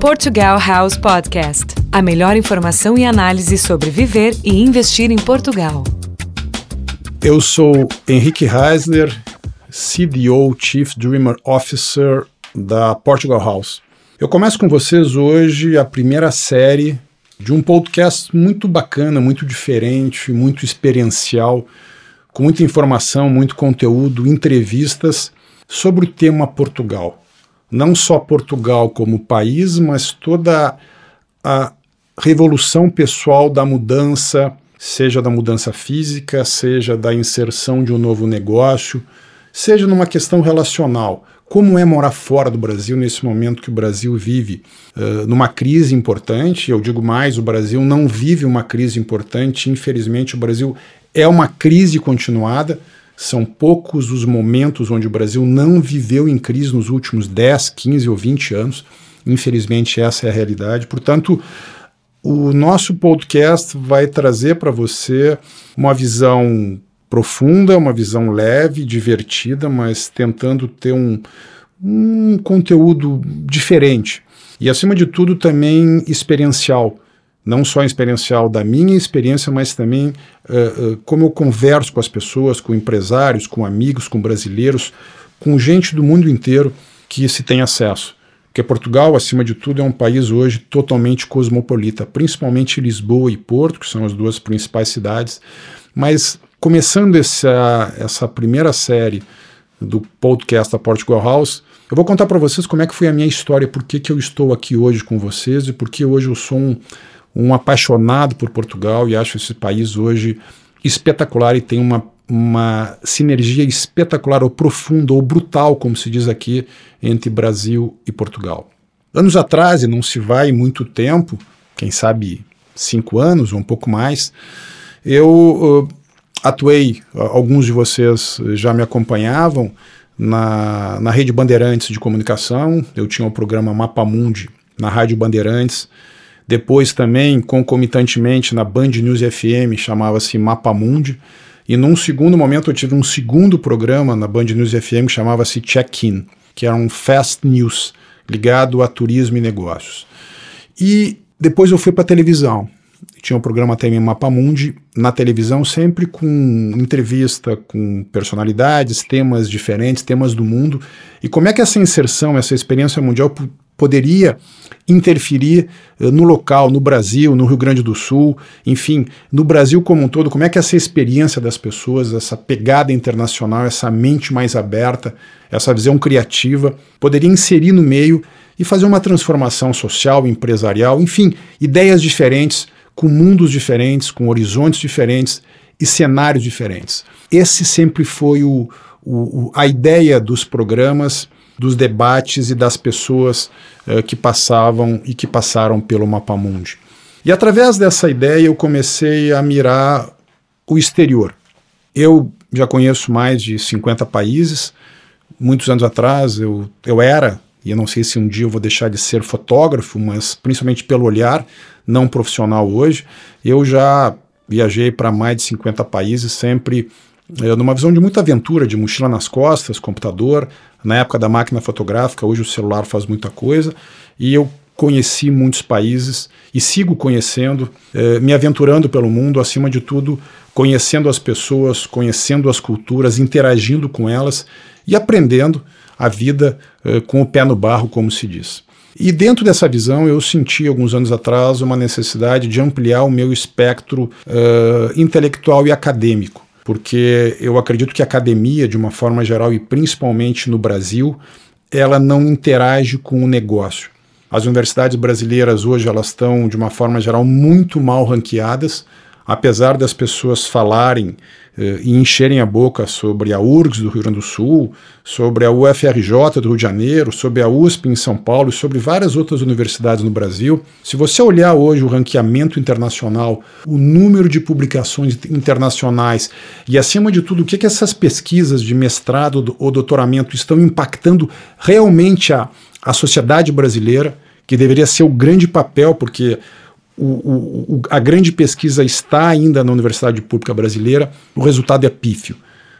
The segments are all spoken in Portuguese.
Portugal House Podcast a melhor informação e análise sobre viver e investir em Portugal. Eu sou Henrique Reisler, CDO Chief Dreamer Officer da Portugal House. Eu começo com vocês hoje a primeira série de um podcast muito bacana, muito diferente, muito experiencial, com muita informação, muito conteúdo, entrevistas sobre o tema Portugal. Não só Portugal como país, mas toda a revolução pessoal da mudança, seja da mudança física, seja da inserção de um novo negócio, seja numa questão relacional. Como é morar fora do Brasil nesse momento que o Brasil vive uh, numa crise importante? Eu digo mais: o Brasil não vive uma crise importante, infelizmente, o Brasil é uma crise continuada. São poucos os momentos onde o Brasil não viveu em crise nos últimos 10, 15 ou 20 anos. Infelizmente, essa é a realidade. Portanto, o nosso podcast vai trazer para você uma visão profunda, uma visão leve, divertida, mas tentando ter um, um conteúdo diferente. E, acima de tudo, também experiencial não só experiencial da minha experiência, mas também uh, uh, como eu converso com as pessoas, com empresários, com amigos, com brasileiros, com gente do mundo inteiro que se tem acesso. Porque Portugal, acima de tudo, é um país hoje totalmente cosmopolita, principalmente Lisboa e Porto, que são as duas principais cidades. Mas começando essa, essa primeira série do podcast da Portugal House, eu vou contar para vocês como é que foi a minha história, por que, que eu estou aqui hoje com vocês e por que hoje eu sou um, um apaixonado por Portugal e acho esse país hoje espetacular e tem uma, uma sinergia espetacular ou profunda ou brutal, como se diz aqui, entre Brasil e Portugal. Anos atrás, e não se vai muito tempo, quem sabe cinco anos ou um pouco mais, eu uh, atuei, alguns de vocês já me acompanhavam, na, na Rede Bandeirantes de Comunicação, eu tinha o programa Mapa Mundi na Rádio Bandeirantes, depois também, concomitantemente, na Band News FM, chamava-se Mapa Mundi. E num segundo momento eu tive um segundo programa na Band News FM chamava-se Check-In, que era um fast news ligado a turismo e negócios. E depois eu fui para a televisão. Tinha um programa também Mapa Mundi na televisão, sempre com entrevista com personalidades, temas diferentes, temas do mundo. E como é que essa inserção, essa experiência mundial poderia interferir uh, no local, no Brasil, no Rio Grande do Sul, enfim, no Brasil como um todo, como é que essa experiência das pessoas, essa pegada internacional, essa mente mais aberta, essa visão criativa, poderia inserir no meio e fazer uma transformação social, empresarial, enfim, ideias diferentes, com mundos diferentes, com horizontes diferentes e cenários diferentes. Esse sempre foi o, o, a ideia dos programas dos debates e das pessoas uh, que passavam e que passaram pelo Mapamundi. E através dessa ideia eu comecei a mirar o exterior. Eu já conheço mais de 50 países. Muitos anos atrás eu, eu era, e eu não sei se um dia eu vou deixar de ser fotógrafo, mas principalmente pelo olhar, não profissional hoje, eu já viajei para mais de 50 países, sempre é, numa visão de muita aventura, de mochila nas costas, computador. Na época da máquina fotográfica, hoje o celular faz muita coisa. E eu conheci muitos países e sigo conhecendo, é, me aventurando pelo mundo, acima de tudo, conhecendo as pessoas, conhecendo as culturas, interagindo com elas e aprendendo a vida é, com o pé no barro, como se diz. E dentro dessa visão, eu senti alguns anos atrás uma necessidade de ampliar o meu espectro uh, intelectual e acadêmico porque eu acredito que a academia, de uma forma geral e principalmente no Brasil, ela não interage com o negócio. As universidades brasileiras hoje elas estão, de uma forma geral, muito mal ranqueadas apesar das pessoas falarem eh, e encherem a boca sobre a URGS do Rio Grande do Sul, sobre a UFRJ do Rio de Janeiro, sobre a USP em São Paulo e sobre várias outras universidades no Brasil, se você olhar hoje o ranqueamento internacional, o número de publicações internacionais e, acima de tudo, o que, que essas pesquisas de mestrado ou doutoramento estão impactando realmente a, a sociedade brasileira, que deveria ser o grande papel, porque o, o, a grande pesquisa está ainda na Universidade Pública Brasileira, o resultado é pífio.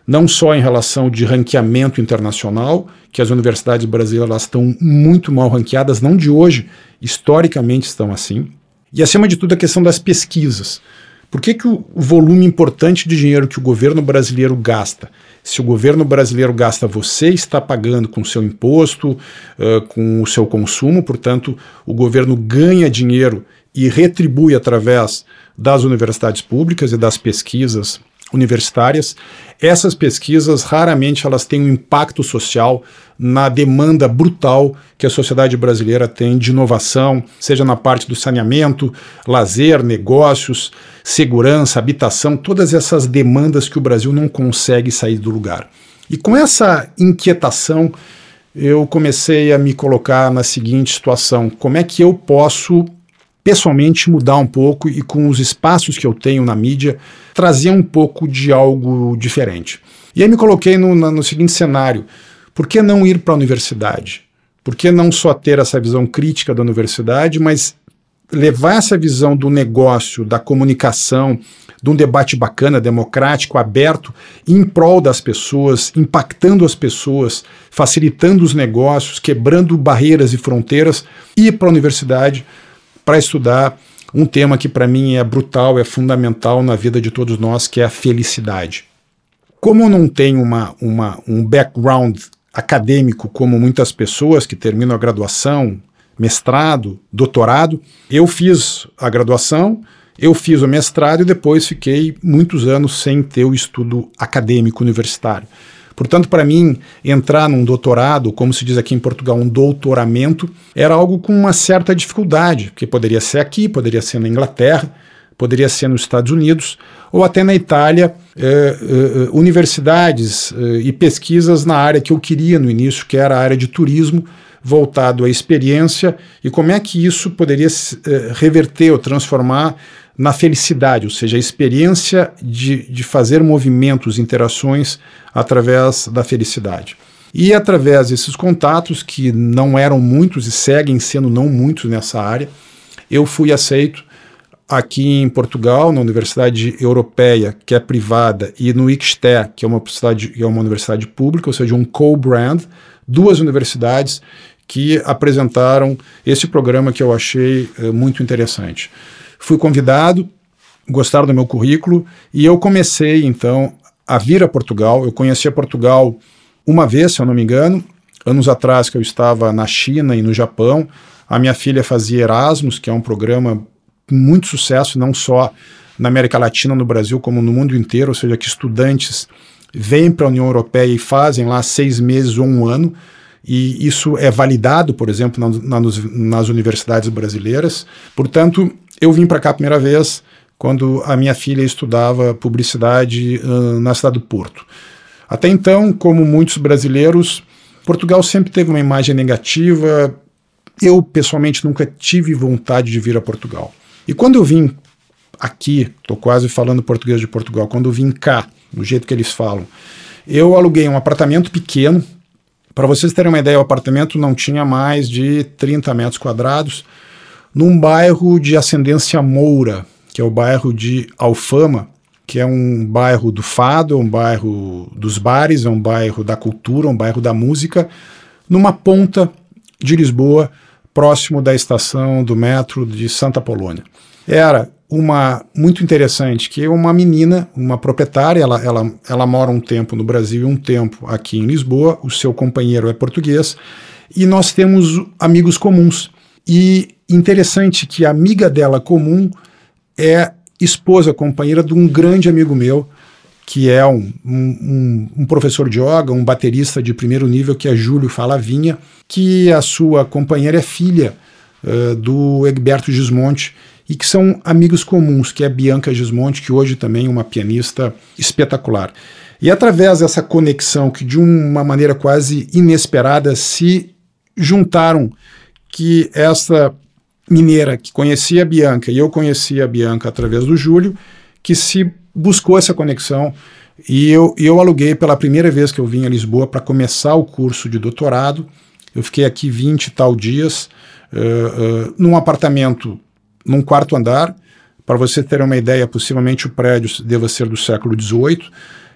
não só em relação de ranqueamento internacional, que as universidades brasileiras estão muito mal ranqueadas, não de hoje, historicamente estão assim, e acima de tudo a questão das pesquisas. Por que, que o volume importante de dinheiro que o governo brasileiro gasta? Se o governo brasileiro gasta, você está pagando com o seu imposto, uh, com o seu consumo, portanto, o governo ganha dinheiro e retribui através das universidades públicas e das pesquisas universitárias. Essas pesquisas raramente elas têm um impacto social na demanda brutal que a sociedade brasileira tem de inovação, seja na parte do saneamento, lazer, negócios, segurança, habitação, todas essas demandas que o Brasil não consegue sair do lugar. E com essa inquietação, eu comecei a me colocar na seguinte situação: como é que eu posso pessoalmente mudar um pouco e com os espaços que eu tenho na mídia trazer um pouco de algo diferente. E aí me coloquei no, no seguinte cenário: por que não ir para a universidade? Por que não só ter essa visão crítica da universidade, mas levar essa visão do negócio, da comunicação, de um debate bacana, democrático, aberto, em prol das pessoas, impactando as pessoas, facilitando os negócios, quebrando barreiras e fronteiras, ir para a universidade para estudar um tema que para mim é brutal, é fundamental na vida de todos nós, que é a felicidade. Como eu não tenho uma, uma, um background acadêmico como muitas pessoas que terminam a graduação, mestrado, doutorado, eu fiz a graduação, eu fiz o mestrado e depois fiquei muitos anos sem ter o estudo acadêmico universitário. Portanto, para mim, entrar num doutorado, como se diz aqui em Portugal, um doutoramento, era algo com uma certa dificuldade, porque poderia ser aqui, poderia ser na Inglaterra, poderia ser nos Estados Unidos ou até na Itália, eh, eh, universidades eh, e pesquisas na área que eu queria no início, que era a área de turismo, voltado à experiência e como é que isso poderia eh, reverter ou transformar na felicidade, ou seja, a experiência de, de fazer movimentos, interações através da felicidade. E através desses contatos, que não eram muitos e seguem sendo não muitos nessa área, eu fui aceito aqui em Portugal, na Universidade Europeia, que é privada, e no ICSTE, que é uma universidade, que é uma universidade pública, ou seja, um co-brand, duas universidades que apresentaram esse programa que eu achei eh, muito interessante. Fui convidado, gostaram do meu currículo e eu comecei então a vir a Portugal. Eu conhecia Portugal uma vez, se eu não me engano, anos atrás que eu estava na China e no Japão. A minha filha fazia Erasmus, que é um programa com muito sucesso, não só na América Latina, no Brasil, como no mundo inteiro, ou seja, que estudantes vêm para a União Europeia e fazem lá seis meses ou um ano, e isso é validado, por exemplo, na, na, nas universidades brasileiras. Portanto, eu vim para cá a primeira vez quando a minha filha estudava publicidade uh, na cidade do Porto. Até então, como muitos brasileiros, Portugal sempre teve uma imagem negativa. Eu, pessoalmente, nunca tive vontade de vir a Portugal. E quando eu vim aqui, estou quase falando português de Portugal, quando eu vim cá, do jeito que eles falam, eu aluguei um apartamento pequeno. Para vocês terem uma ideia, o apartamento não tinha mais de 30 metros quadrados num bairro de ascendência moura, que é o bairro de Alfama, que é um bairro do fado, um bairro dos bares, é um bairro da cultura, um bairro da música, numa ponta de Lisboa, próximo da estação do metro de Santa Polônia. Era uma muito interessante que uma menina, uma proprietária, ela, ela, ela mora um tempo no Brasil e um tempo aqui em Lisboa, o seu companheiro é português, e nós temos amigos comuns. E interessante que a amiga dela comum é esposa, companheira de um grande amigo meu, que é um, um, um, professor de yoga, um baterista de primeiro nível, que é Júlio Falavinha, que a sua companheira é filha uh, do Egberto Gismonte, e que são amigos comuns, que é Bianca Gismonte, que hoje também é uma pianista espetacular. E através dessa conexão, que de uma maneira quase inesperada se juntaram, que essa mineira que conhecia a Bianca e eu conhecia a Bianca através do Júlio, que se buscou essa conexão e eu, eu aluguei pela primeira vez que eu vim a Lisboa para começar o curso de doutorado. Eu fiquei aqui 20 e tal dias, uh, uh, num apartamento, num quarto andar. Para você ter uma ideia, possivelmente o prédio deva ser do século XVIII.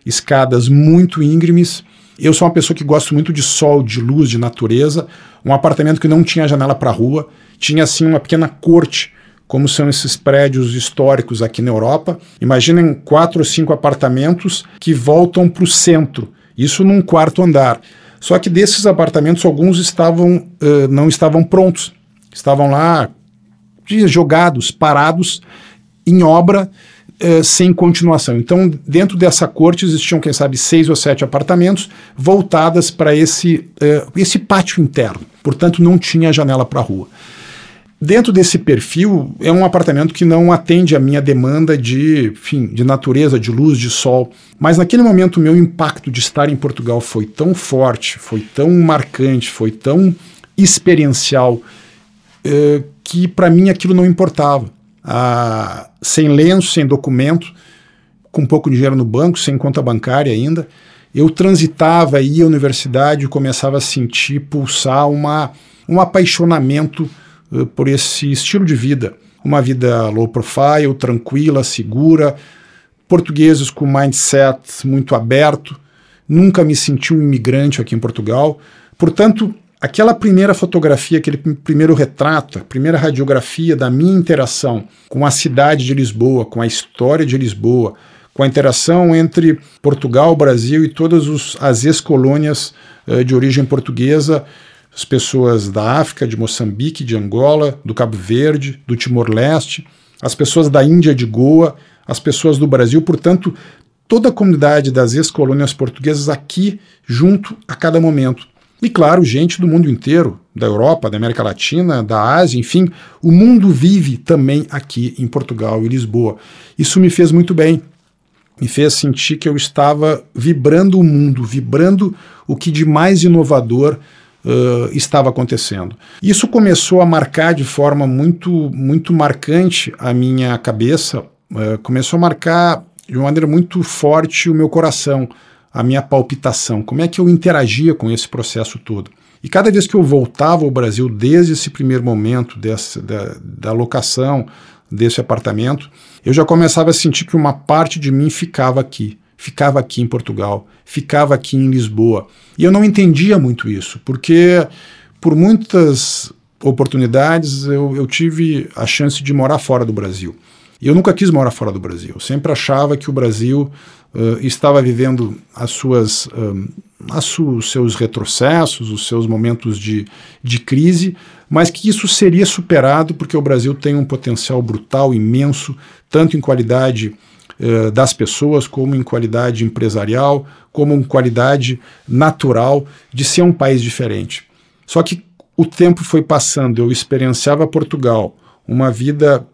escadas muito íngremes. Eu sou uma pessoa que gosto muito de sol, de luz, de natureza. Um apartamento que não tinha janela para a rua, tinha assim uma pequena corte, como são esses prédios históricos aqui na Europa. Imaginem quatro ou cinco apartamentos que voltam para o centro, isso num quarto andar. Só que desses apartamentos, alguns estavam, uh, não estavam prontos, estavam lá jogados, parados, em obra, uh, sem continuação. Então, dentro dessa corte existiam, quem sabe, seis ou sete apartamentos voltadas para esse, uh, esse pátio interno. Portanto, não tinha janela para a rua. Dentro desse perfil, é um apartamento que não atende a minha demanda de, enfim, de natureza, de luz, de sol. Mas naquele momento, o meu impacto de estar em Portugal foi tão forte, foi tão marcante, foi tão experiencial, eh, que para mim aquilo não importava. Ah, sem lenço, sem documento, com pouco dinheiro no banco, sem conta bancária ainda, eu transitava, ia à universidade e começava a sentir pulsar uma, um apaixonamento uh, por esse estilo de vida. Uma vida low profile, tranquila, segura, portugueses com mindset muito aberto. Nunca me senti um imigrante aqui em Portugal. Portanto, aquela primeira fotografia, aquele primeiro retrato, a primeira radiografia da minha interação com a cidade de Lisboa, com a história de Lisboa, com a interação entre Portugal, Brasil e todas os, as ex-colônias uh, de origem portuguesa, as pessoas da África, de Moçambique, de Angola, do Cabo Verde, do Timor-Leste, as pessoas da Índia, de Goa, as pessoas do Brasil, portanto, toda a comunidade das ex-colônias portuguesas aqui junto a cada momento. E claro, gente do mundo inteiro, da Europa, da América Latina, da Ásia, enfim, o mundo vive também aqui em Portugal e Lisboa. Isso me fez muito bem. Me fez sentir que eu estava vibrando o mundo, vibrando o que de mais inovador uh, estava acontecendo. Isso começou a marcar de forma muito, muito marcante a minha cabeça, uh, começou a marcar de uma maneira muito forte o meu coração a minha palpitação, como é que eu interagia com esse processo todo. E cada vez que eu voltava ao Brasil, desde esse primeiro momento dessa, da, da locação desse apartamento, eu já começava a sentir que uma parte de mim ficava aqui, ficava aqui em Portugal, ficava aqui em Lisboa. E eu não entendia muito isso, porque por muitas oportunidades eu, eu tive a chance de morar fora do Brasil. E eu nunca quis morar fora do Brasil. Eu sempre achava que o Brasil uh, estava vivendo as suas, um, as os seus retrocessos, os seus momentos de, de crise, mas que isso seria superado porque o Brasil tem um potencial brutal, imenso, tanto em qualidade uh, das pessoas, como em qualidade empresarial, como em qualidade natural de ser um país diferente. Só que o tempo foi passando, eu experienciava Portugal, uma vida,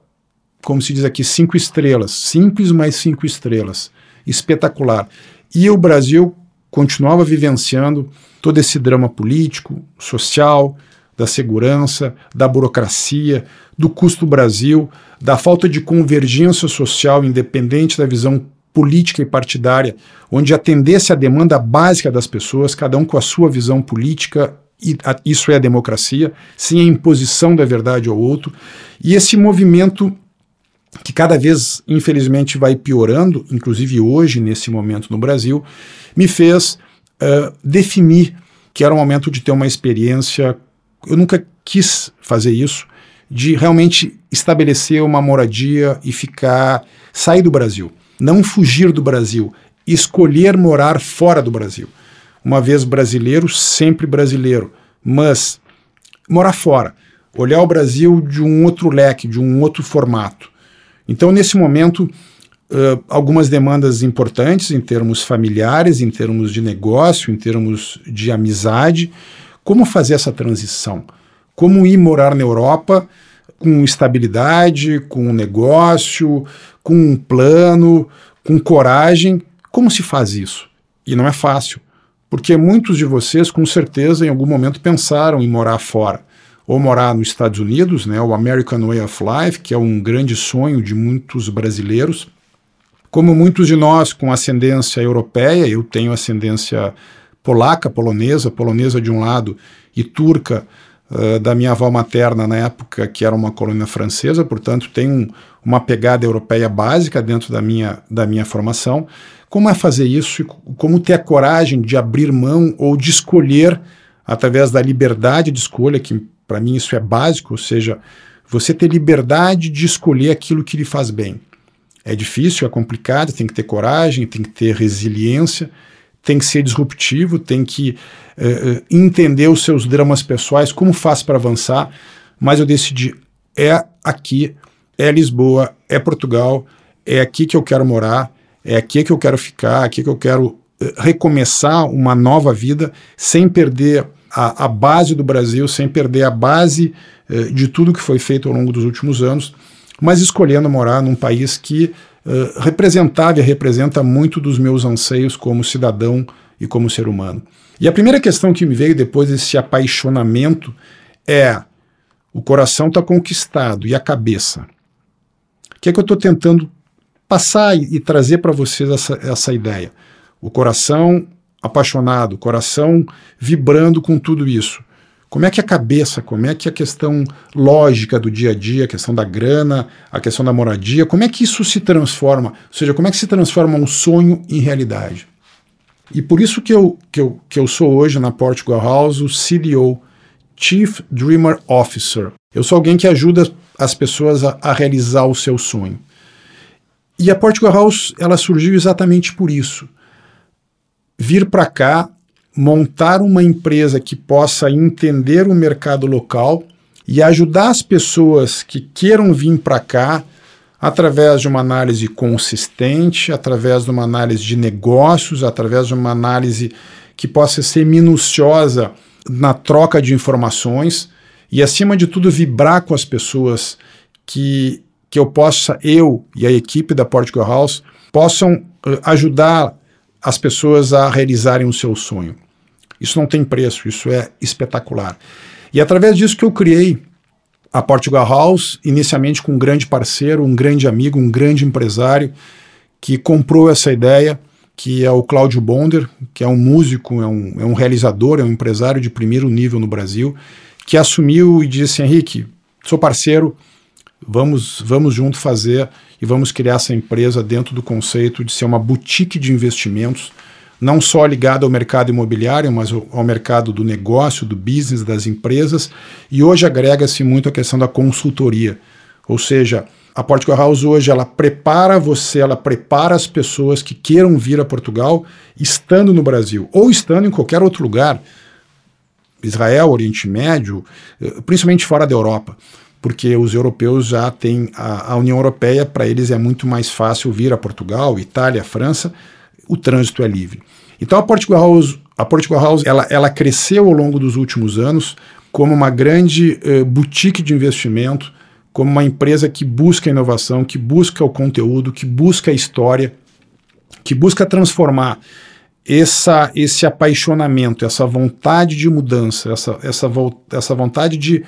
como se diz aqui, cinco estrelas, simples, mas cinco estrelas espetacular. E o Brasil continuava vivenciando todo esse drama político, social, da segurança, da burocracia, do custo Brasil, da falta de convergência social independente da visão política e partidária, onde atendesse à demanda básica das pessoas, cada um com a sua visão política, e a, isso é a democracia, sem a imposição da verdade ao outro, e esse movimento que cada vez, infelizmente, vai piorando, inclusive hoje, nesse momento no Brasil, me fez uh, definir que era o momento de ter uma experiência. Eu nunca quis fazer isso, de realmente estabelecer uma moradia e ficar, sair do Brasil, não fugir do Brasil, escolher morar fora do Brasil. Uma vez brasileiro, sempre brasileiro, mas morar fora, olhar o Brasil de um outro leque, de um outro formato. Então, nesse momento, uh, algumas demandas importantes em termos familiares, em termos de negócio, em termos de amizade. Como fazer essa transição? Como ir morar na Europa com estabilidade, com negócio, com um plano, com coragem? Como se faz isso? E não é fácil, porque muitos de vocês, com certeza, em algum momento pensaram em morar fora ou morar nos Estados Unidos, né, o American Way of Life, que é um grande sonho de muitos brasileiros. Como muitos de nós com ascendência europeia, eu tenho ascendência polaca, polonesa, polonesa de um lado e turca uh, da minha avó materna na época, que era uma colônia francesa, portanto, tem um, uma pegada europeia básica dentro da minha, da minha formação. Como é fazer isso como ter a coragem de abrir mão ou de escolher através da liberdade de escolha, que para mim isso é básico, ou seja, você ter liberdade de escolher aquilo que lhe faz bem. É difícil, é complicado, tem que ter coragem, tem que ter resiliência, tem que ser disruptivo, tem que uh, entender os seus dramas pessoais, como faz para avançar, mas eu decidi, é aqui, é Lisboa, é Portugal, é aqui que eu quero morar, é aqui que eu quero ficar, aqui que eu quero uh, recomeçar uma nova vida sem perder a, a, base do Brasil, sem perder a base uh, de tudo que foi feito ao longo dos últimos anos mas escolhendo morar num país que uh, representava e representa muito dos meus anseios como cidadão e como ser humano. E a primeira questão que me veio depois desse apaixonamento é: o coração está conquistado e a cabeça? O que é que eu estou tentando passar e, e trazer para vocês essa, essa ideia? O coração apaixonado, coração vibrando com tudo isso. Como é que a cabeça, como é que a questão lógica do dia a dia, a questão da grana, a questão da moradia, como é que isso se transforma? Ou seja, como é que se transforma um sonho em realidade? E por isso que eu, que eu, que eu sou hoje na Portugal House o CDO, Chief Dreamer Officer. Eu sou alguém que ajuda as pessoas a, a realizar o seu sonho. E a Portugal House ela surgiu exatamente por isso. Vir para cá montar uma empresa que possa entender o mercado local e ajudar as pessoas que queiram vir para cá através de uma análise consistente, através de uma análise de negócios, através de uma análise que possa ser minuciosa na troca de informações e, acima de tudo, vibrar com as pessoas que, que eu possa, eu e a equipe da Portugal House, possam uh, ajudar as pessoas a realizarem o seu sonho. Isso não tem preço, isso é espetacular. E através disso que eu criei a Portugal House, inicialmente com um grande parceiro, um grande amigo, um grande empresário que comprou essa ideia, que é o Cláudio Bonder, que é um músico, é um, é um realizador, é um empresário de primeiro nível no Brasil, que assumiu e disse: Henrique, sou parceiro, vamos, vamos junto fazer e vamos criar essa empresa dentro do conceito de ser uma boutique de investimentos, não só ligada ao mercado imobiliário, mas ao, mercado do negócio, do business, das empresas, e hoje agrega-se muito a questão da consultoria. Ou seja, a Portugal House hoje ela prepara você, ela prepara as pessoas que queiram vir a Portugal estando no Brasil ou estando em qualquer outro lugar, Israel, Oriente Médio, eh, principalmente fora da Europa porque os europeus já têm a, a União Europeia, para eles é muito mais fácil vir a Portugal, Itália, França, o trânsito é livre. Então a Portugal House, a Portugal House ela, ela cresceu ao longo dos últimos anos como uma grande uh, boutique de investimento, como uma empresa que busca inovação, que busca o conteúdo, que busca a história, que busca transformar essa, esse apaixonamento, essa vontade de mudança, essa, essa, essa vontade de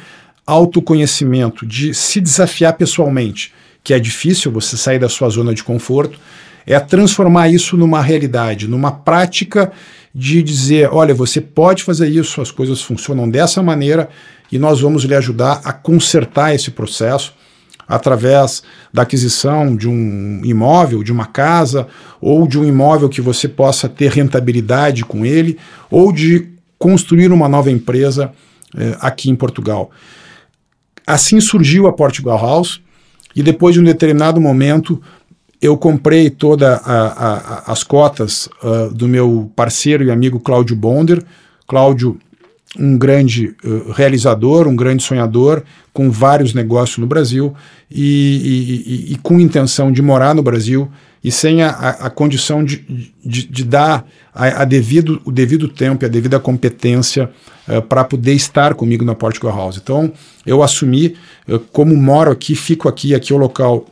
autoconhecimento, de se desafiar pessoalmente, que é difícil você sair da sua zona de conforto, é transformar isso numa realidade, numa prática de dizer: olha, você pode fazer isso, as coisas funcionam dessa maneira e nós vamos lhe ajudar a consertar esse processo através da aquisição de um imóvel, de uma casa, ou de um imóvel que você possa ter rentabilidade com ele, ou de construir uma nova empresa eh, aqui em Portugal. Assim surgiu a Portugal House e depois de um determinado momento eu comprei todas as cotas uh, do meu parceiro e amigo Cláudio Bonder. Cláudio, um grande uh, realizador, um grande sonhador, com vários negócios no Brasil e, e, e, com intenção de morar no Brasil e sem a, a condição de, de, de dar a, a, devido, o devido tempo e a devida competência uh, para poder estar comigo na Portugal House. Então, eu assumi, uh, como moro aqui, fico aqui, aqui é o local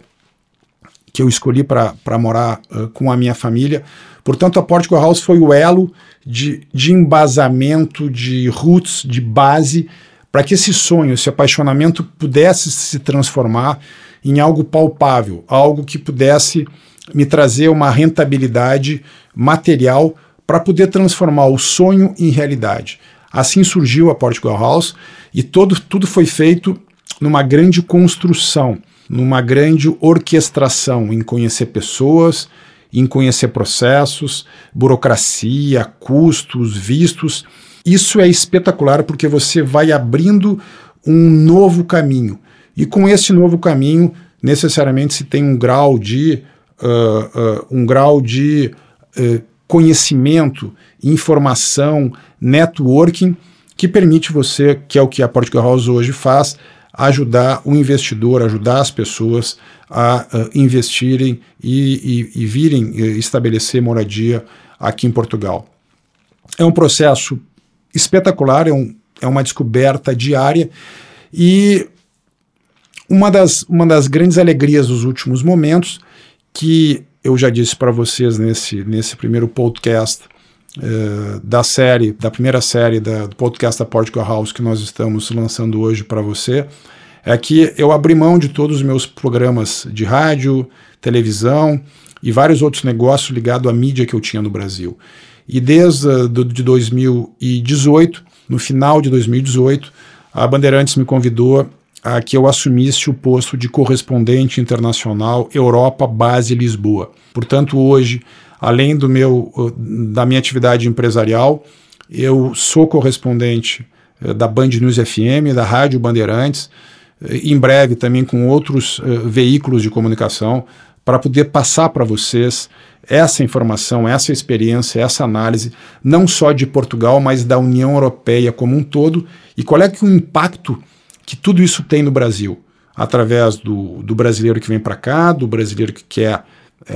que eu escolhi para morar uh, com a minha família. Portanto, a Portugal House foi o elo de, de embasamento, de roots, de base, para que esse sonho, esse apaixonamento pudesse se transformar em algo palpável, algo que pudesse me trazer uma rentabilidade material para poder transformar o sonho em realidade. Assim surgiu a Portugal House E todo, tudo foi feito numa grande construção, numa grande orquestração em conhecer pessoas, em conhecer processos, burocracia, custos, vistos. Isso é espetacular porque você vai abrindo um novo caminho. E com esse novo caminho, necessariamente se tem um grau de, uh, um grau de uh, conhecimento, informação, networking, que permite você, que é o que a Portugal House hoje faz, ajudar o investidor, ajudar as pessoas a uh, investirem e, e, e virem uh, estabelecer moradia aqui em Portugal. É um processo espetacular, é, um, é uma descoberta diária e uma das, uma das grandes alegrias dos últimos momentos, que eu já disse para vocês nesse, nesse primeiro podcast uh, da série, da primeira série da, do podcast da Portugal House que nós estamos lançando hoje para você, é que eu abri mão de todos os meus programas de rádio, televisão e vários outros negócios ligados à mídia que eu tinha no Brasil. E desde uh, do, de 2018, no final de 2018, a Bandeirantes me convidou a que eu assumisse o posto de correspondente internacional Europa Base Lisboa. Portanto, hoje, além do meu da minha atividade empresarial, eu sou correspondente uh, da Band News FM, da Rádio Bandeirantes, em breve também com outros uh, veículos de comunicação, para poder passar para vocês essa informação, essa experiência, essa análise, não só de Portugal, mas da União Europeia como um todo, e qual é que o impacto que tudo isso tem no Brasil, através do, do brasileiro que vem para cá, do brasileiro que quer é,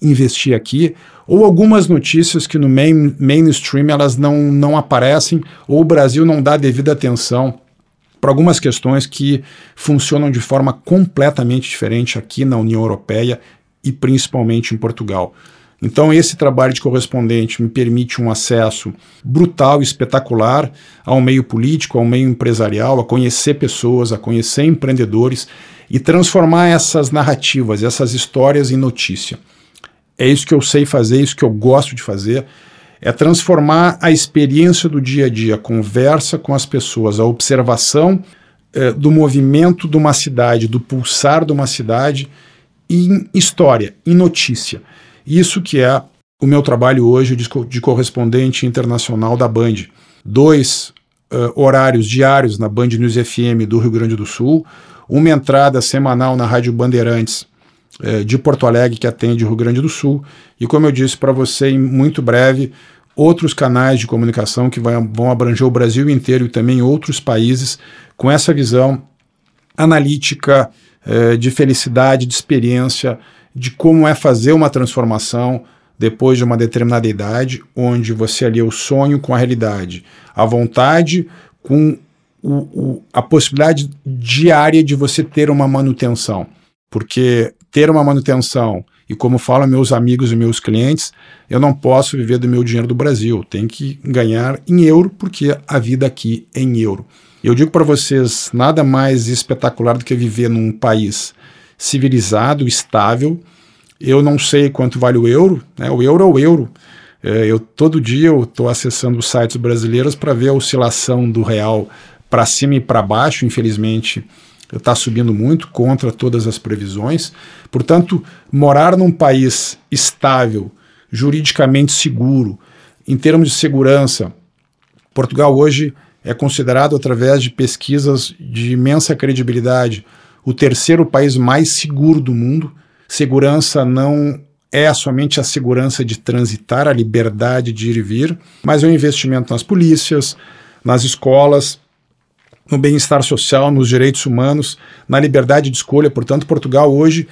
investir aqui, ou algumas notícias que no main, mainstream elas não, não aparecem, ou o Brasil não dá devida atenção para algumas questões que funcionam de forma completamente diferente aqui na União Europeia e principalmente em Portugal. Então, esse trabalho de correspondente me permite um acesso brutal, espetacular ao meio político, ao meio empresarial, a conhecer pessoas, a conhecer empreendedores e transformar essas narrativas, essas histórias em notícia. É isso que eu sei fazer, é isso que eu gosto de fazer é transformar a experiência do dia a dia, a conversa com as pessoas, a observação é, do movimento de uma cidade, do pulsar de uma cidade, em história, em notícia. Isso que é o meu trabalho hoje de, de correspondente internacional da Band. Dois uh, horários diários na Band News FM do Rio Grande do Sul, uma entrada semanal na Rádio Bandeirantes uh, de Porto Alegre, que atende o Rio Grande do Sul, e como eu disse para você, em muito breve, outros canais de comunicação que vai, vão abranger o Brasil inteiro e também outros países com essa visão analítica de felicidade, de experiência, de como é fazer uma transformação depois de uma determinada idade, onde você alia o sonho com a realidade, a vontade com o, o, a possibilidade diária de você ter uma manutenção. Porque ter uma manutenção e como falam meus amigos e meus clientes, eu não posso viver do meu dinheiro do Brasil, tenho que ganhar em euro, porque a vida aqui é em euro. Eu digo para vocês, nada mais espetacular do que viver num país civilizado, estável. Eu não sei quanto vale o euro, né? o euro é o euro. É, eu todo dia eu estou acessando os sites brasileiros para ver a oscilação do real para cima e para baixo, infelizmente está subindo muito contra todas as previsões. Portanto, morar num país estável, juridicamente seguro, em termos de segurança, Portugal hoje é considerado, através de pesquisas de imensa credibilidade, o terceiro país mais seguro do mundo. Segurança não é somente a segurança de transitar, a liberdade de ir e vir, mas é um investimento nas polícias, nas escolas, no bem-estar social, nos direitos humanos, na liberdade de escolha. Portanto, Portugal hoje,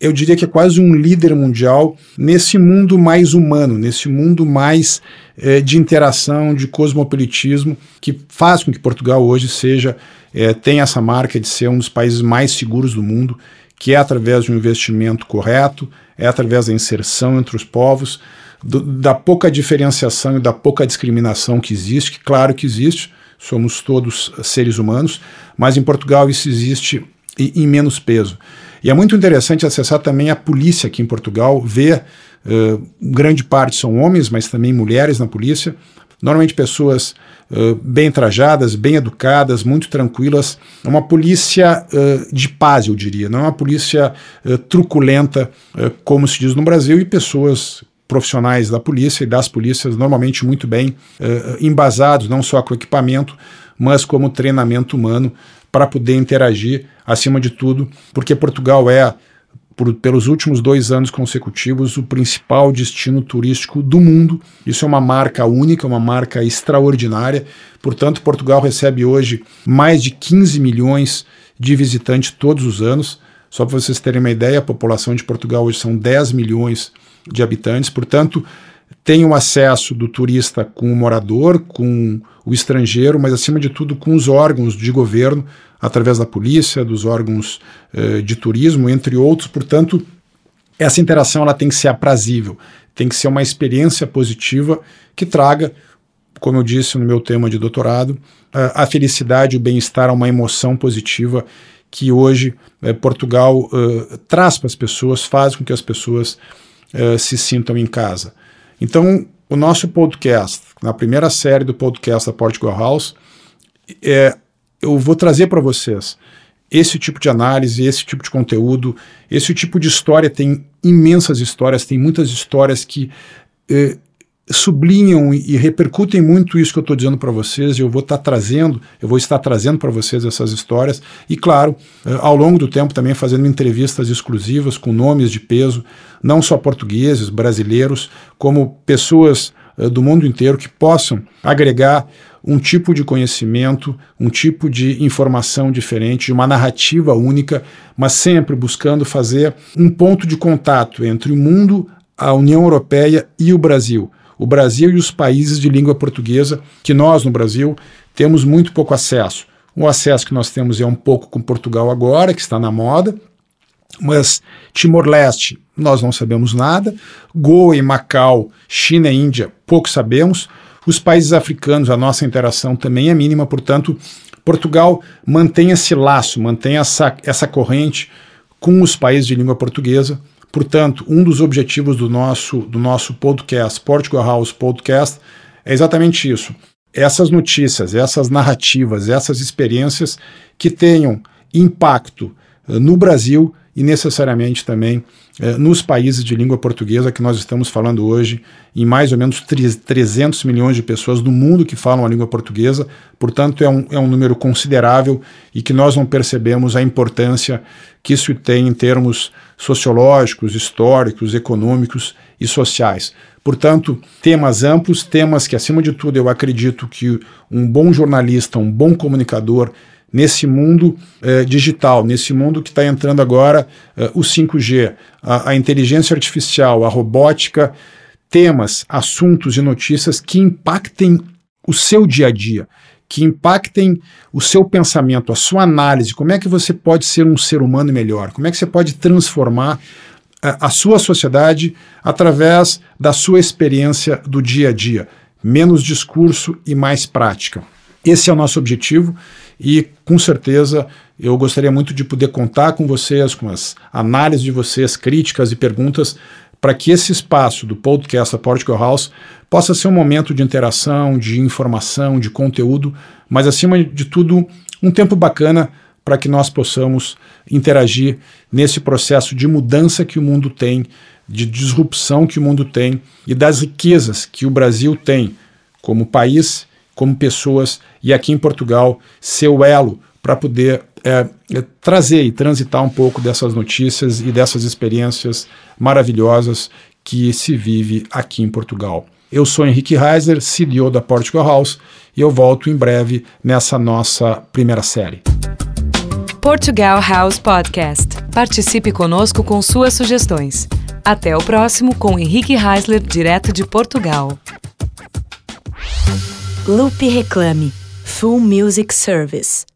eu diria que é quase um líder mundial nesse mundo mais humano, nesse mundo mais eh, de interação, de cosmopolitismo, que faz com que Portugal hoje seja, eh, tenha essa marca de ser um dos países mais seguros do mundo, que é através de um investimento correto, é através da inserção entre os povos, do, da pouca diferenciação e da pouca discriminação que existe, que claro que existe, somos todos seres humanos, mas em Portugal isso existe em menos peso. E é muito interessante acessar também a polícia aqui em Portugal, ver, uh, grande parte são homens, mas também mulheres na polícia, normalmente pessoas uh, bem trajadas, bem educadas, muito tranquilas. É uma polícia uh, de paz, eu diria, não é uma polícia uh, truculenta, como se diz no Brasil, e pessoas profissionais da polícia e das polícias normalmente muito bem embasados, não só com equipamento, mas como treinamento humano para poder interagir, acima de tudo, porque Portugal é por, pelos últimos dois anos consecutivos, o principal destino turístico do mundo. Isso é uma marca única, uma marca extraordinária. Portanto, Portugal recebe hoje mais de 15 milhões de visitantes todos os anos. Só para vocês terem uma ideia, a população de Portugal hoje são 10 milhões de habitantes. Portanto, tem o acesso do turista com o morador, com o estrangeiro, mas acima de tudo com os órgãos de governo, através da polícia, dos órgãos eh, de turismo, entre outros. Portanto, essa interação ela tem que ser aprazível, tem que ser uma experiência positiva que traga, como eu disse no meu tema de doutorado, a felicidade, o bem-estar, uma emoção positiva que hoje eh, Portugal eh, traz para as pessoas, faz com que as pessoas se sintam em casa. Então, o nosso podcast, na primeira série do podcast da Portugal House, é, eu vou trazer para vocês esse tipo de análise, esse tipo de conteúdo, esse tipo de história. Tem imensas histórias, tem muitas histórias que eh, sublinham e, repercutem muito isso que eu estou dizendo para vocês. Eu vou estar tá trazendo, eu vou estar trazendo para vocês essas histórias e, claro, eh, ao longo do tempo também fazendo entrevistas exclusivas com nomes de peso, não só portugueses, brasileiros, como pessoas eh, do mundo inteiro que possam agregar um tipo de conhecimento, um tipo de informação diferente, uma narrativa única, mas sempre buscando fazer um ponto de contato entre o mundo, a União Europeia e o Brasil o Brasil e os países de língua portuguesa, que nós no Brasil temos muito pouco acesso. O acesso que nós temos é um pouco com Portugal agora, que está na moda, mas Timor-Leste nós não sabemos nada, Goa e Macau, China e Índia, pouco sabemos. Os países africanos, a nossa interação também é mínima, portanto, Portugal mantém esse laço, mantém essa, essa corrente com os países de língua portuguesa, Portanto, um dos objetivos do nosso, do nosso podcast, Portugal House Podcast, é exatamente isso. Essas notícias, essas narrativas, essas experiências que tenham impacto uh, no Brasil e necessariamente também eh, nos países de língua portuguesa que nós estamos falando hoje, em mais ou menos 300 milhões de pessoas no mundo que falam a língua portuguesa, portanto é um, é um número considerável e que nós não percebemos a importância que isso tem em termos sociológicos, históricos, econômicos e sociais. Portanto, temas amplos, temas que, acima de tudo, eu acredito que um bom jornalista, um bom comunicador, nesse mundo eh, digital, nesse mundo que está entrando agora eh, o 5G, a, a, inteligência artificial, a robótica, temas, assuntos e notícias que impactem o seu dia a dia, que impactem o seu pensamento, a sua análise, como é que você pode ser um ser humano melhor, como é que você pode transformar a, a sua sociedade através da sua experiência do dia a dia. Menos discurso e mais prática. Esse é o nosso objetivo e com certeza eu gostaria muito de poder contar com vocês, com as análises de vocês, críticas e perguntas, para que esse espaço do podcast da Portugal House possa ser um momento de interação, de informação, de conteúdo, mas acima de tudo, um tempo bacana para que nós possamos interagir nesse processo de mudança que o mundo tem, de disrupção que o mundo tem e das riquezas que o Brasil tem como país como pessoas e aqui em Portugal ser o elo para poder é, é, trazer e transitar um pouco dessas notícias e dessas experiências maravilhosas que se vive aqui em Portugal. Eu sou Henrique Reiser, CEO da Portugal House, e eu volto em breve nessa nossa primeira série. Portugal House Podcast. Participe conosco com suas sugestões. Até o próximo com Henrique Heisler, direto de Portugal. Loop Reclame Full Music Service